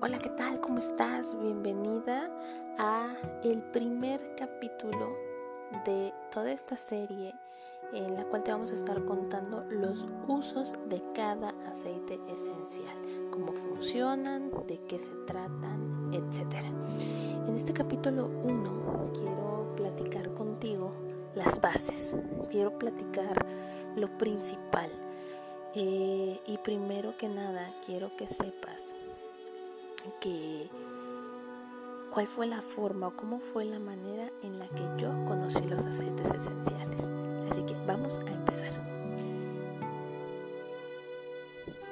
Hola, ¿qué tal? ¿Cómo estás? Bienvenida a el primer capítulo de toda esta serie en la cual te vamos a estar contando los usos de cada aceite esencial, cómo funcionan, de qué se tratan, etc. En este capítulo 1 quiero platicar contigo las bases, quiero platicar lo principal. Eh, y primero que nada quiero que sepas que cuál fue la forma o cómo fue la manera en la que yo conocí los aceites esenciales. Así que vamos a empezar.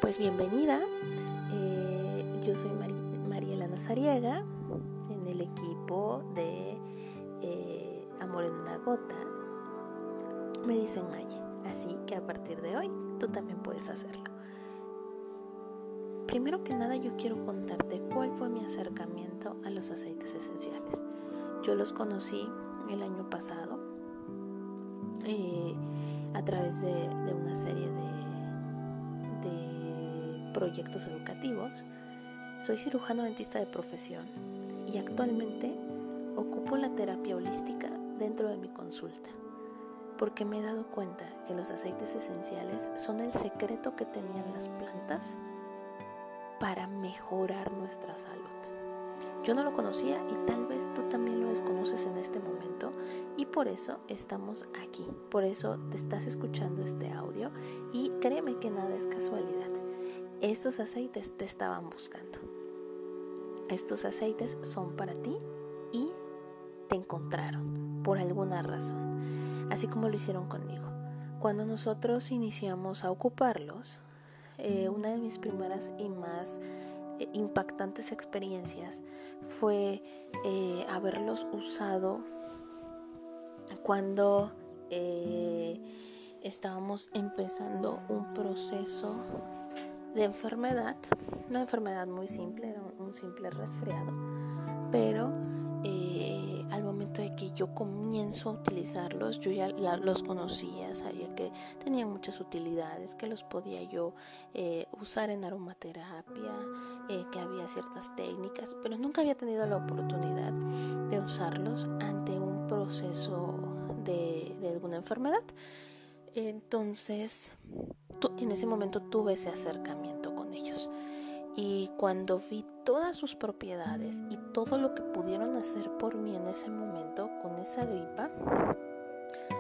Pues bienvenida, eh, yo soy Mariela Nazariega en el equipo de eh, Amor en una gota. Me dicen Maye, así que a partir de hoy tú también puedes hacerlo. Primero que nada yo quiero contarte cuál fue mi acercamiento a los aceites esenciales. Yo los conocí el año pasado eh, a través de, una serie de, de proyectos educativos. Soy cirujano dentista de profesión y actualmente ocupo la terapia holística dentro de mi consulta porque me he dado cuenta que los aceites esenciales son el secreto que tenían las plantas para mejorar nuestra salud. Yo no lo conocía y tal vez tú también lo desconoces en este momento y por eso estamos aquí, por eso te estás escuchando este audio y créeme que nada es casualidad. Estos aceites te estaban buscando. Estos aceites son para ti y te encontraron por alguna razón, así como lo hicieron conmigo. Cuando nosotros iniciamos a ocuparlos, eh, una de mis primeras y más eh, impactantes experiencias fue eh, haberlos usado cuando estábamos empezando un proceso de enfermedad, una enfermedad muy simple, era un simple resfriado, pero al momento de que yo comienzo a utilizarlos, yo ya los conocía, sabía que tenían muchas utilidades, que los podía yo eh, usar en aromaterapia, eh, que había ciertas técnicas, pero nunca había tenido la oportunidad de usarlos ante un proceso de alguna enfermedad. Entonces, en ese momento tuve ese acercamiento con ellos. Y cuando vi todas sus propiedades y todo lo que pudieron hacer por mí en ese momento con esa gripa,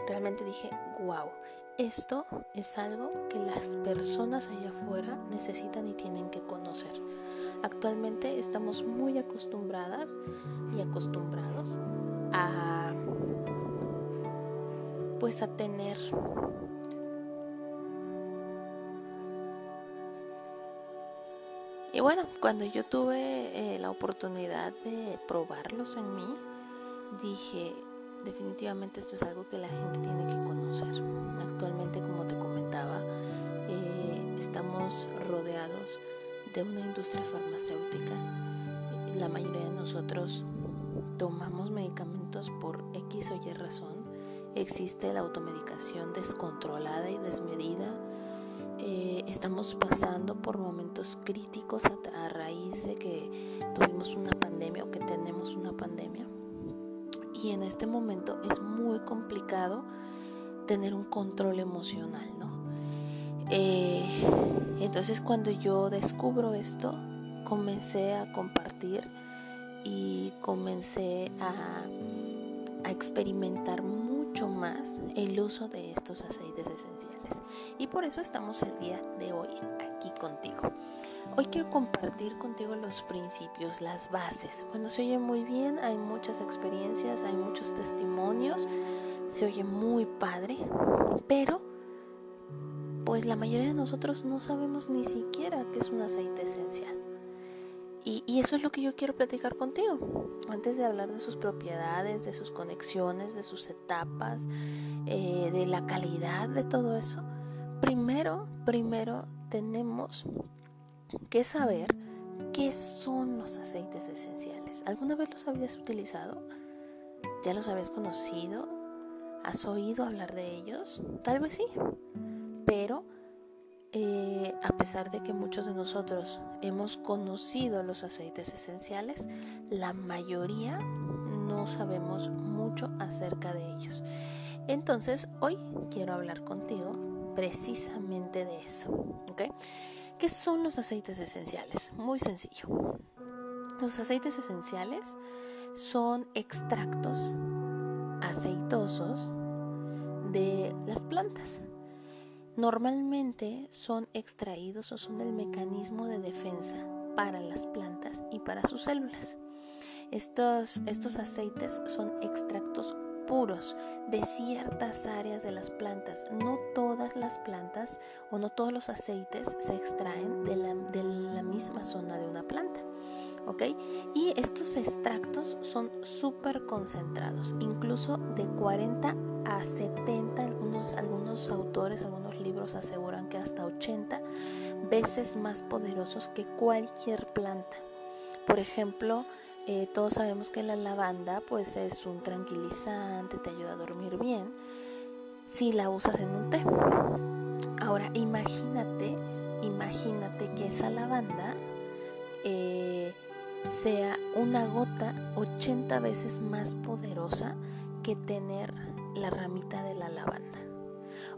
realmente dije, wow, esto es algo que las personas allá afuera necesitan y tienen que conocer. Actualmente estamos muy acostumbradas y acostumbrados a pues a tener Y bueno, cuando yo tuve eh, la oportunidad de probarlos en mí, dije, definitivamente esto es algo que la gente tiene que conocer. Actualmente, como te comentaba, eh, estamos rodeados de una industria farmacéutica. La mayoría de nosotros tomamos medicamentos por X o Y razón. Existe la automedicación descontrolada y desmedida eh, estamos pasando por momentos críticos a, raíz de que tuvimos una pandemia o que tenemos una pandemia. Y en este momento es muy complicado tener un control emocional, ¿no? Eh, entonces cuando yo descubro esto, comencé a compartir y comencé a, a experimentar mucho más el uso de estos aceites esenciales. Y por eso estamos el día de hoy aquí contigo. Hoy quiero compartir contigo los principios, las bases. Bueno, se oye muy bien, hay muchas experiencias, hay muchos testimonios, se oye muy padre, pero pues la mayoría de nosotros no sabemos ni siquiera qué es un aceite esencial. Y, eso es lo que yo quiero platicar contigo. Antes de hablar de sus propiedades, de sus conexiones, de sus etapas, eh, de la calidad de todo eso, primero, primero tenemos que saber qué son los aceites esenciales. ¿Alguna vez los habías utilizado? ¿Ya los habías conocido? ¿Has oído hablar de ellos? Tal vez sí, pero eh, a pesar de que muchos de nosotros hemos conocido los aceites esenciales, la mayoría no sabemos mucho acerca de ellos. Entonces, hoy quiero hablar contigo precisamente de eso. ¿okay? ¿Qué son los aceites esenciales? Muy sencillo. Los aceites esenciales son extractos aceitosos de las plantas. Normalmente son extraídos o son el mecanismo de defensa para las plantas y para sus células. Estos, estos aceites son extractos puros de ciertas áreas de las plantas. No todas las plantas o no todos los aceites se extraen de la, de la misma zona de una planta. Y estos extractos son súper concentrados, incluso de 40 a 70, algunos, algunos autores, algunos libros aseguran que hasta 80 veces más poderosos que cualquier planta. Por ejemplo, eh, todos sabemos que la lavanda pues es un tranquilizante, te ayuda a dormir bien si la usas en un té. Ahora imagínate, imagínate que esa lavanda eh, sea una gota 80 veces más poderosa que tener la ramita de la lavanda.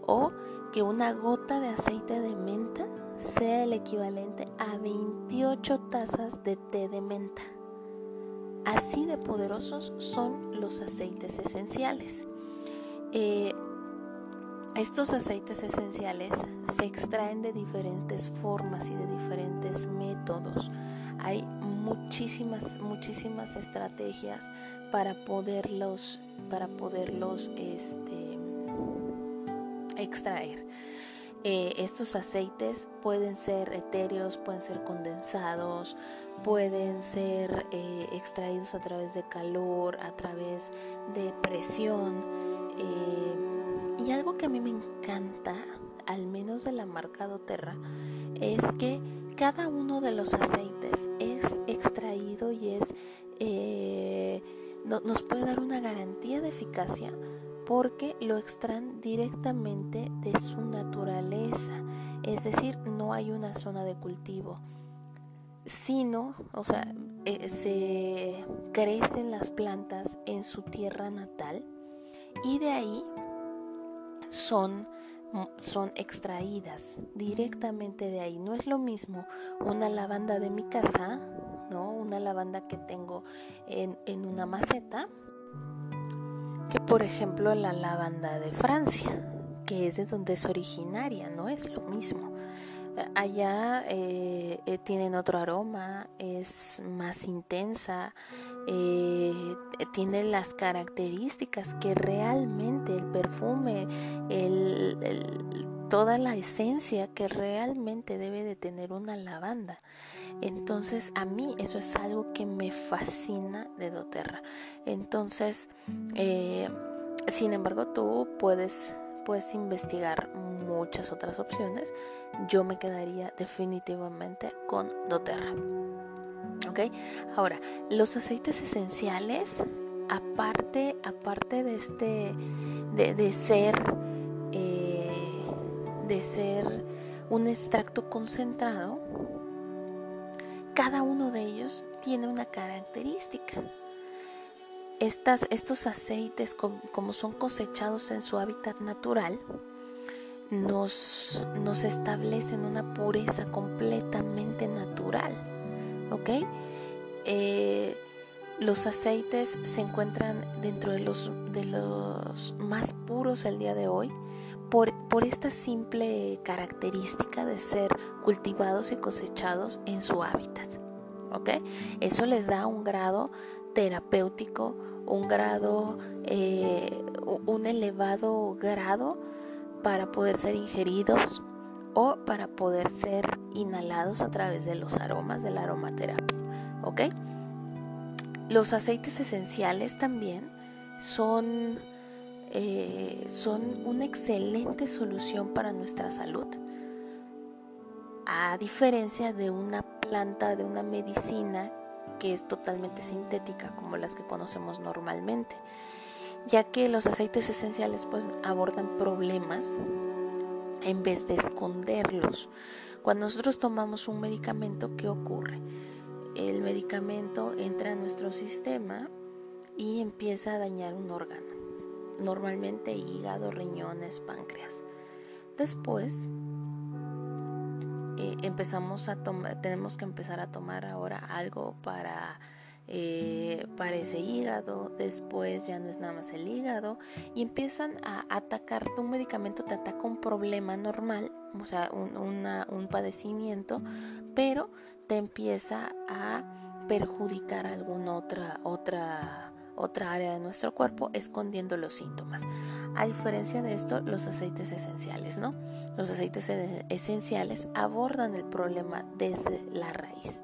O que una gota de aceite de menta sea el equivalente a 28 tazas de té de menta. Así de poderosos son los aceites esenciales. Eh, estos aceites esenciales se extraen de diferentes formas y de diferentes métodos. Hay muchísimas, muchísimas estrategias para poderlos, para poderlos este, extraer. Eh, estos aceites pueden ser etéreos, pueden ser condensados, pueden ser eh, extraídos a través de calor, a través de presión. Eh, y algo que a mí me encanta, al menos de la marca doTERRA, es que cada uno de los aceites es extraído y es nos puede dar una garantía de eficacia porque lo extraen directamente de su naturaleza, es decir, no hay una zona de cultivo, sino, o sea, eh, se crecen las plantas en su tierra natal y de ahí son son extraídas directamente de ahí. No es lo mismo una lavanda de mi casa, ¿no? Una lavanda que tengo en, en una maceta, que por ejemplo la lavanda de Francia, que es de donde es originaria, no es lo mismo. Allá eh, eh, tienen otro aroma, es más intensa, eh, tiene las características que realmente el perfume, toda la esencia que realmente debe de tener una lavanda. Entonces a mí eso es algo que me fascina de doTERRA. Entonces, eh, sin embargo, tú puedes, puedes investigar muchas otras opciones. Yo me quedaría definitivamente con doTERRA. ¿Ok? Ahora, los aceites esenciales, aparte, aparte de este, de, ser, eh, de ser un extracto concentrado, cada uno de ellos tiene una característica. Estos aceites, como, son cosechados en su hábitat natural, nos, nos establecen una pureza completamente natural. ¿Ok? Eh, los aceites se encuentran dentro de los, de los más puros el día de hoy por, esta simple característica de ser cultivados y cosechados en su hábitat. ¿ok? Eso les da un grado terapéutico, un grado, eh, un elevado grado para poder ser ingeridos o para poder ser inhalados a través de los aromas de la aromaterapia. ¿Ok? Los aceites esenciales también son eh, son una excelente solución para nuestra salud. A diferencia de una planta, de una medicina que es totalmente sintética como las que conocemos normalmente, ya que los aceites esenciales pues abordan problemas en vez de esconderlos. Cuando nosotros tomamos un medicamento, ¿qué ocurre? El medicamento entra a nuestro sistema y empieza a dañar un órgano, normalmente hígado, riñones, páncreas. Después empezamos a tomar, tenemos que empezar a tomar ahora algo para eh, para ese hígado, después ya no es nada más el hígado y empiezan a atacarte, un medicamento te ataca un problema normal, o sea, un, un padecimiento, pero te empieza a perjudicar alguna otra, otra, otra área de nuestro cuerpo escondiendo los síntomas. A diferencia de esto, los aceites esenciales, ¿no? Los aceites esenciales abordan el problema desde la raíz.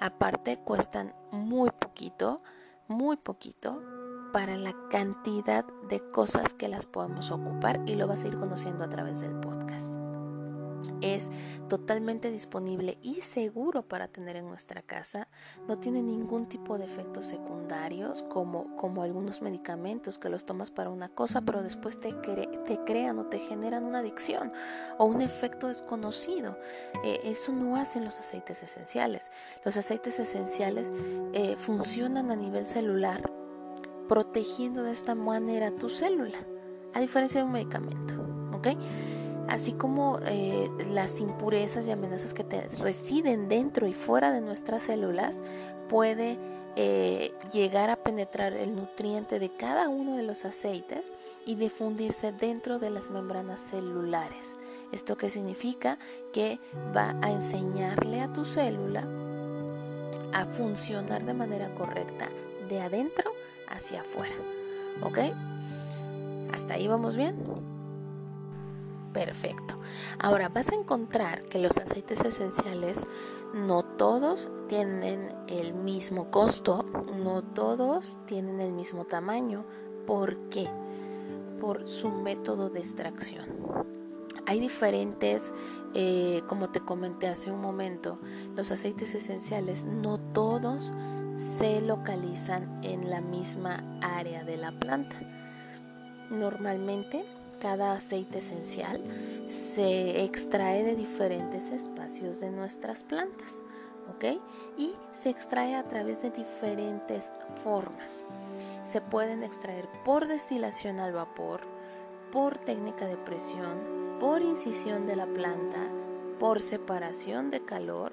Aparte cuestan muy poquito, muy poquito para la cantidad de cosas que las podemos ocupar y lo vas a ir conociendo a través del podcast es totalmente disponible y seguro para tener en nuestra casa. No tiene ningún tipo de efectos secundarios como, como algunos medicamentos que los tomas para una cosa pero después te, crean o te generan una adicción o un efecto desconocido. Eh, eso no hacen los aceites esenciales. Los aceites esenciales eh, funcionan a nivel celular protegiendo de esta manera tu célula, a diferencia de un medicamento. ¿ok?, así como eh, las impurezas y amenazas que te residen dentro y fuera de nuestras células, puede eh, llegar a penetrar el nutriente de cada uno de los aceites y difundirse dentro de las membranas celulares. ¿Esto qué significa? Que va a enseñarle a tu célula a funcionar de manera correcta de adentro hacia afuera. ¿Ok? ¿Hasta ahí vamos bien? Perfecto. Ahora vas a encontrar que los aceites esenciales no todos tienen el mismo costo, no todos tienen el mismo tamaño. ¿Por qué? Por su método de extracción. Hay diferentes, eh, como te comenté hace un momento, los aceites esenciales no todos se localizan en la misma área de la planta. Normalmente cada aceite esencial se extrae de diferentes espacios de nuestras plantas, ¿ok? Y se extrae a través de diferentes formas. Se pueden extraer por destilación al vapor, por técnica de presión, por incisión de la planta, por separación de calor,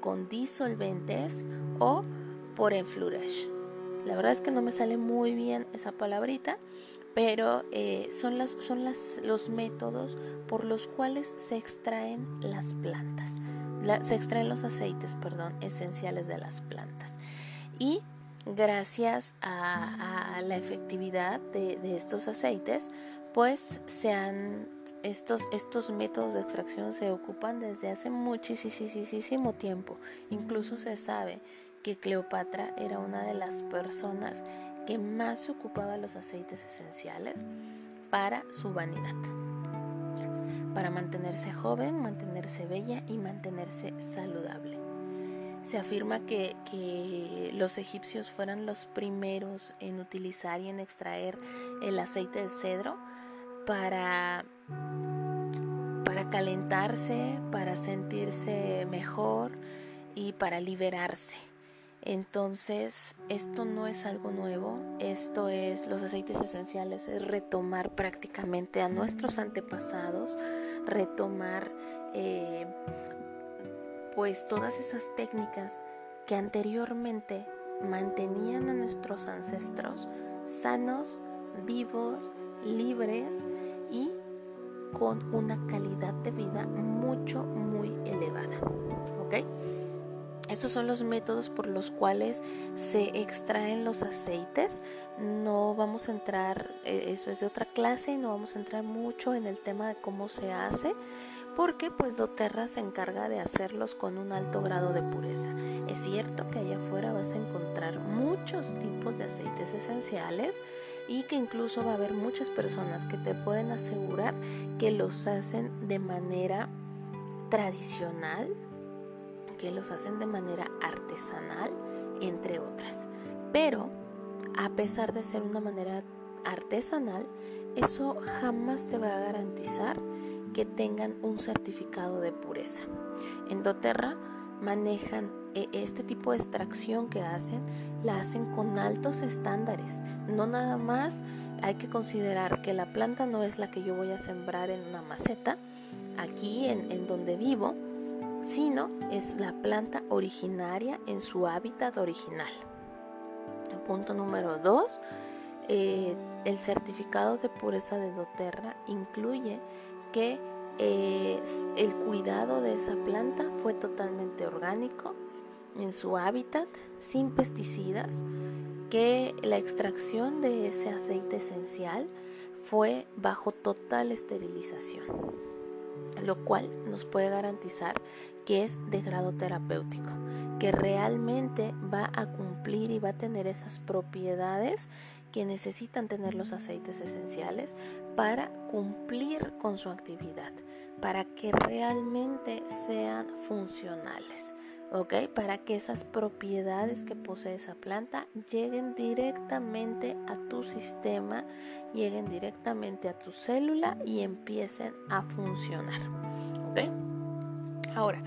con disolventes o por enflurage. La verdad es que no me sale muy bien esa palabrita, pero eh, son, las, son los métodos por los cuales se extraen las plantas, se extraen los aceites, perdón, esenciales de las plantas. Y gracias a, la efectividad de, estos aceites, pues se estos, estos métodos de extracción se ocupan desde hace muchísimo tiempo. Incluso se sabe que Cleopatra era una de las personas que más ocupaba los aceites esenciales para su vanidad, para mantenerse joven, mantenerse bella y mantenerse saludable. Se afirma que, los egipcios fueron los primeros en utilizar y en extraer el aceite de cedro para, para calentarse, para sentirse mejor y para liberarse entonces, esto no es algo nuevo, esto es los aceites esenciales, es retomar prácticamente a nuestros antepasados, retomar eh, pues todas esas técnicas que anteriormente mantenían a nuestros ancestros sanos, vivos, libres y con una calidad de vida mucho, muy elevada. ¿Ok? Estos son los métodos por los cuales se extraen los aceites. No vamos a entrar, eh, eso es de otra clase, y no vamos a entrar mucho en el tema de cómo se hace, porque pues doTERRA se encarga de hacerlos con un alto grado de pureza. Es cierto que allá afuera vas a encontrar muchos tipos de aceites esenciales y que incluso va a haber muchas personas que te pueden asegurar que los hacen de manera tradicional que los hacen de manera artesanal, entre otras. Pero, a pesar de ser una manera artesanal, eso jamás te va a garantizar que tengan un certificado de pureza. En doTERRA manejan eh, este tipo de extracción que hacen, la hacen con altos estándares. No nada más hay que considerar que la planta no es la que yo voy a sembrar en una maceta, aquí en, donde vivo, sino es la planta originaria en su hábitat original. punto número dos, eh, el certificado de pureza de doTERRA incluye que el cuidado de esa planta fue totalmente orgánico en su hábitat, sin pesticidas, que la extracción de ese aceite esencial fue bajo total esterilización, lo cual nos puede garantizar que es de grado terapéutico, que realmente va a cumplir y va a tener esas propiedades que necesitan tener los aceites esenciales para cumplir con su actividad, para que realmente sean funcionales. ¿Ok? Para que esas propiedades que posee esa planta lleguen directamente a tu sistema, lleguen directamente a tu célula y empiecen a funcionar, ¿ok? Ahora,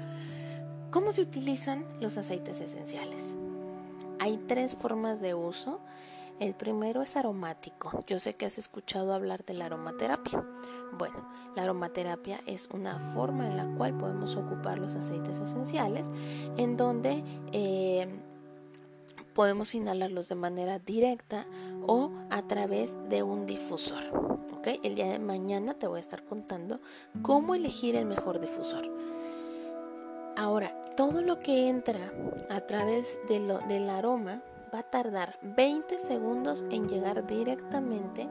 ¿cómo se utilizan los aceites esenciales? Hay tres formas de uso el primero es aromático. Yo sé que has escuchado hablar de la aromaterapia. Bueno, la aromaterapia es una forma en la cual podemos ocupar los aceites esenciales en donde eh, podemos inhalarlos de manera directa o a través de un difusor. ¿okay? El día de mañana te voy a estar contando cómo elegir el mejor difusor. Ahora, todo lo que entra a través de lo, del aroma va a tardar 20 segundos en llegar directamente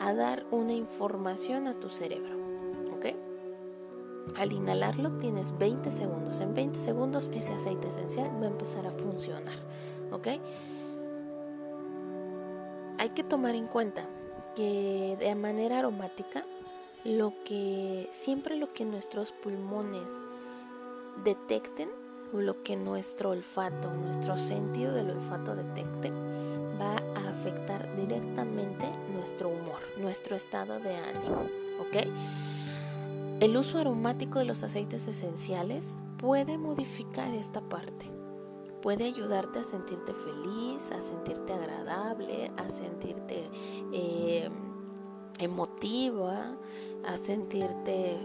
a dar una información a tu cerebro. ¿Ok? Al inhalarlo tienes 20 segundos. En 20 segundos ese aceite esencial va a empezar a funcionar. ¿Ok? Hay que tomar en cuenta que de manera aromática lo que siempre lo que nuestros pulmones detecten lo que nuestro olfato, nuestro sentido del olfato detecte, va a afectar directamente nuestro humor, nuestro estado de ánimo. ¿Ok? El uso aromático de los aceites esenciales puede modificar esta parte. Puede ayudarte a sentirte feliz, a sentirte agradable, a sentirte eh, emotiva, a sentirte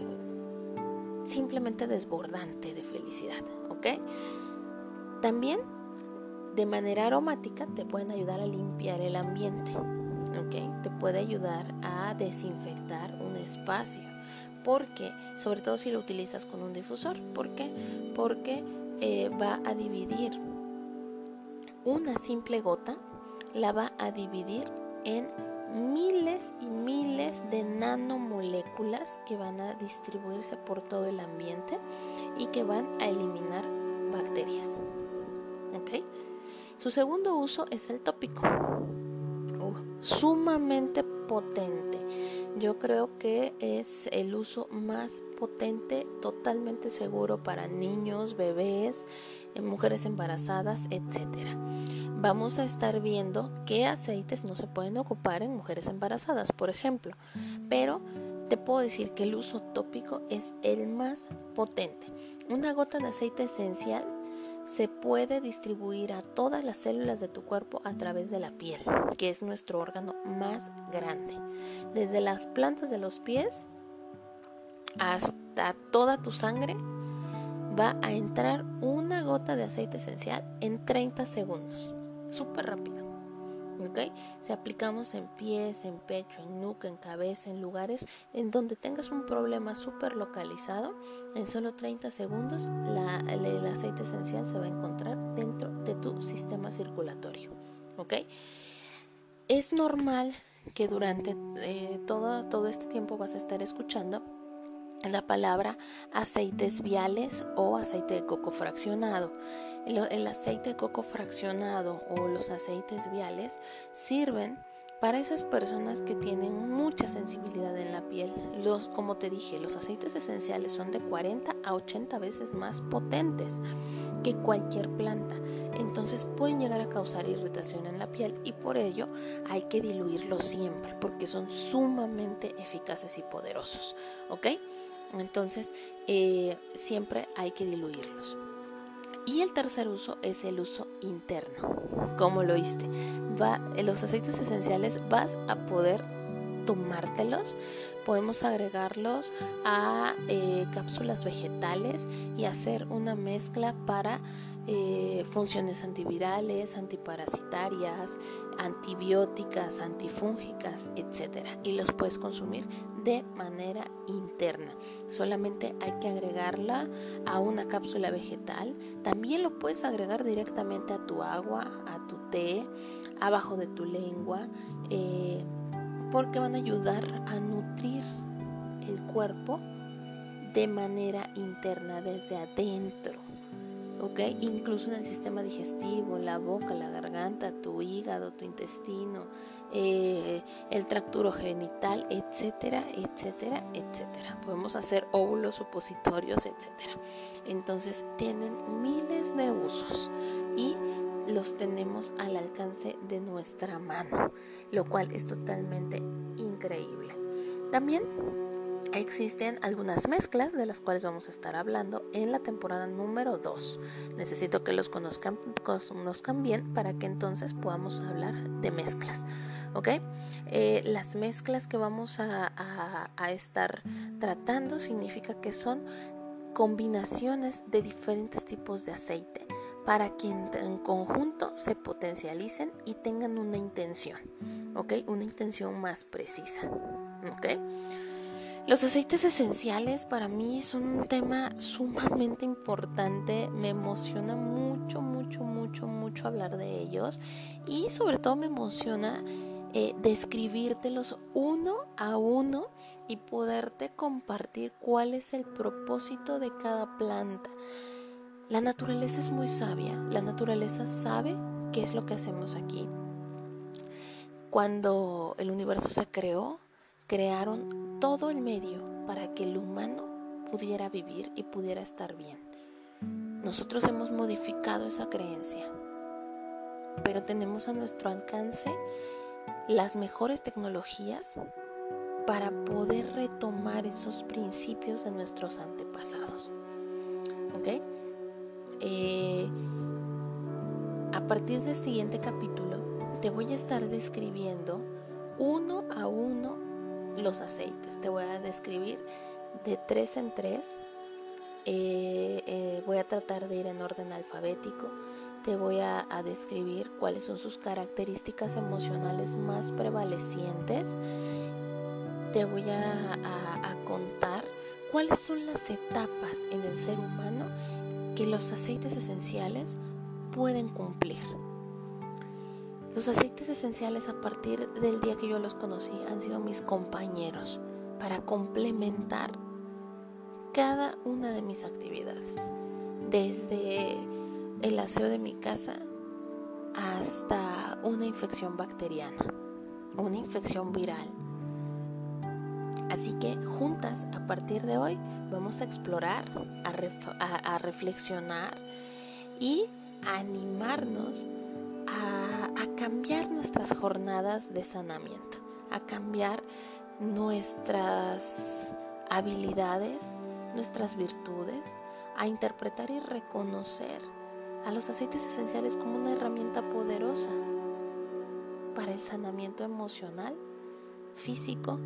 simplemente desbordante de felicidad. También de manera aromática te pueden ayudar a limpiar el ambiente, Te puede ayudar a desinfectar un espacio, porque, sobre todo si lo utilizas con un difusor, ¿por qué? Porque eh, va a dividir una simple gota, la va a dividir en miles y miles de nanomoléculas que van a distribuirse por todo el ambiente y que van a eliminar bacterias. Su segundo uso es el tópico. sumamente potente. Yo creo que es el uso más potente, totalmente seguro para niños, bebés, eh, mujeres embarazadas, etcétera vamos a estar viendo qué aceites no se pueden ocupar en mujeres embarazadas, por ejemplo. Pero te puedo decir que el uso tópico es el más potente. Una gota de aceite esencial se puede distribuir a todas las células de tu cuerpo a través de la piel, que es nuestro órgano más grande. Desde las plantas de los pies hasta toda tu sangre va a entrar una gota de aceite esencial en 30 segundos súper rápido. ¿ok? Si aplicamos en pies, en pecho, en nuca, en cabeza, en lugares en donde tengas un problema súper localizado, en solo 30 segundos el aceite esencial se va a encontrar dentro de tu sistema circulatorio. ¿ok? Es normal que durante eh, todo, todo este tiempo vas a estar escuchando la palabra aceites viales o aceite de coco fraccionado. El, aceite de coco fraccionado o los aceites viales sirven para esas personas que tienen mucha sensibilidad en la piel. Los, como te dije, los aceites esenciales son de 40 a 80 veces más potentes que cualquier planta. Entonces pueden llegar a causar irritación en la piel y por ello hay que diluirlos siempre porque son sumamente eficaces y poderosos. ¿Ok? Entonces, eh, siempre hay que diluirlos. Y el tercer uso es el uso interno. Como lo oíste, va, los aceites esenciales vas a poder tomártelos. Podemos agregarlos a eh, cápsulas vegetales y hacer una mezcla para eh, funciones antivirales, antiparasitarias, antibióticas, antifúngicas, etc. Y los puedes consumir de manera interna. Solamente hay que agregarla a una cápsula vegetal. También lo puedes agregar directamente a tu agua, a tu té, abajo de tu lengua. Eh, porque van a ayudar a nutrir el cuerpo de manera interna, desde adentro. ¿ok? Incluso en el sistema digestivo, la boca, la garganta, tu hígado, tu intestino, eh, el tracto genital, etcétera, etcétera, etcétera. Podemos hacer óvulos supositorios, etcétera. Entonces tienen miles de usos y los tenemos al alcance de nuestra mano, lo cual es totalmente increíble. También existen algunas mezclas de las cuales vamos a estar hablando en la temporada número 2. Necesito que los conozcan, conozcan bien para que entonces podamos hablar de mezclas. ¿Ok? Eh, las mezclas que vamos a, a estar tratando significa que son combinaciones de diferentes tipos de aceite para que en, conjunto se potencialicen y tengan una intención, ¿ok? Una intención más precisa, ¿ok? Los aceites esenciales para mí son un tema sumamente importante, me emociona mucho, mucho, mucho, mucho hablar de ellos y sobre todo me emociona eh, describírtelos uno a uno y poderte compartir cuál es el propósito de cada planta. La naturaleza es muy sabia, la naturaleza sabe qué es lo que hacemos aquí. Cuando el universo se creó, crearon todo el medio para que el humano pudiera vivir y pudiera estar bien. Nosotros hemos modificado esa creencia, pero tenemos a nuestro alcance las mejores tecnologías para poder retomar esos principios de nuestros antepasados. ¿Ok? Eh, a partir del siguiente capítulo te voy a estar describiendo uno a uno los aceites. Te voy a describir de tres en tres. Eh, eh, voy a tratar de ir en orden alfabético. Te voy a, describir cuáles son sus características emocionales más prevalecientes. Te voy a contar cuáles son las etapas en el ser humano que los aceites esenciales pueden cumplir. Los aceites esenciales a partir del día que yo los conocí han sido mis compañeros para complementar cada una de mis actividades, desde el aseo de mi casa hasta una infección bacteriana, una infección viral Así que juntas, a partir de hoy, vamos a explorar, a, reflexionar y a animarnos a, cambiar nuestras jornadas de sanamiento, a cambiar nuestras habilidades, nuestras virtudes, a interpretar y reconocer a los aceites esenciales como una herramienta poderosa para el sanamiento emocional, físico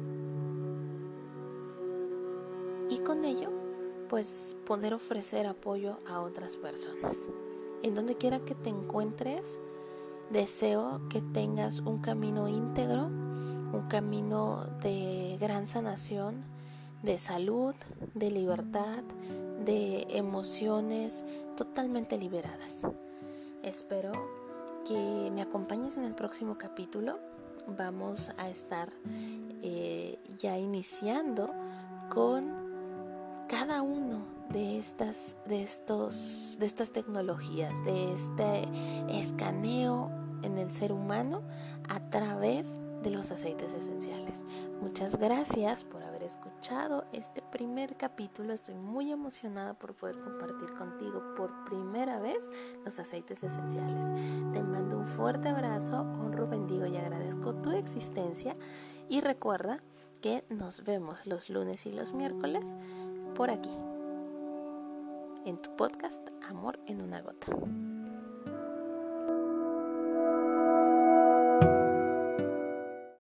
con ello pues poder ofrecer apoyo a otras personas. En donde quiera que te encuentres, deseo que tengas un camino íntegro, un camino de gran sanación, de salud, de libertad, de emociones totalmente liberadas. Espero que me acompañes en el próximo capítulo. Vamos a estar eh, ya iniciando con cada uno de estas, de estos, de estas tecnologías, de este escaneo en el ser humano a través de los aceites esenciales. Muchas gracias por haber escuchado este primer capítulo. Estoy muy emocionada por poder compartir contigo por primera vez los aceites esenciales. Te mando un fuerte abrazo, honro, bendigo y agradezco tu existencia y recuerda que nos vemos los lunes y los miércoles por aquí, en tu podcast Amor en una gota.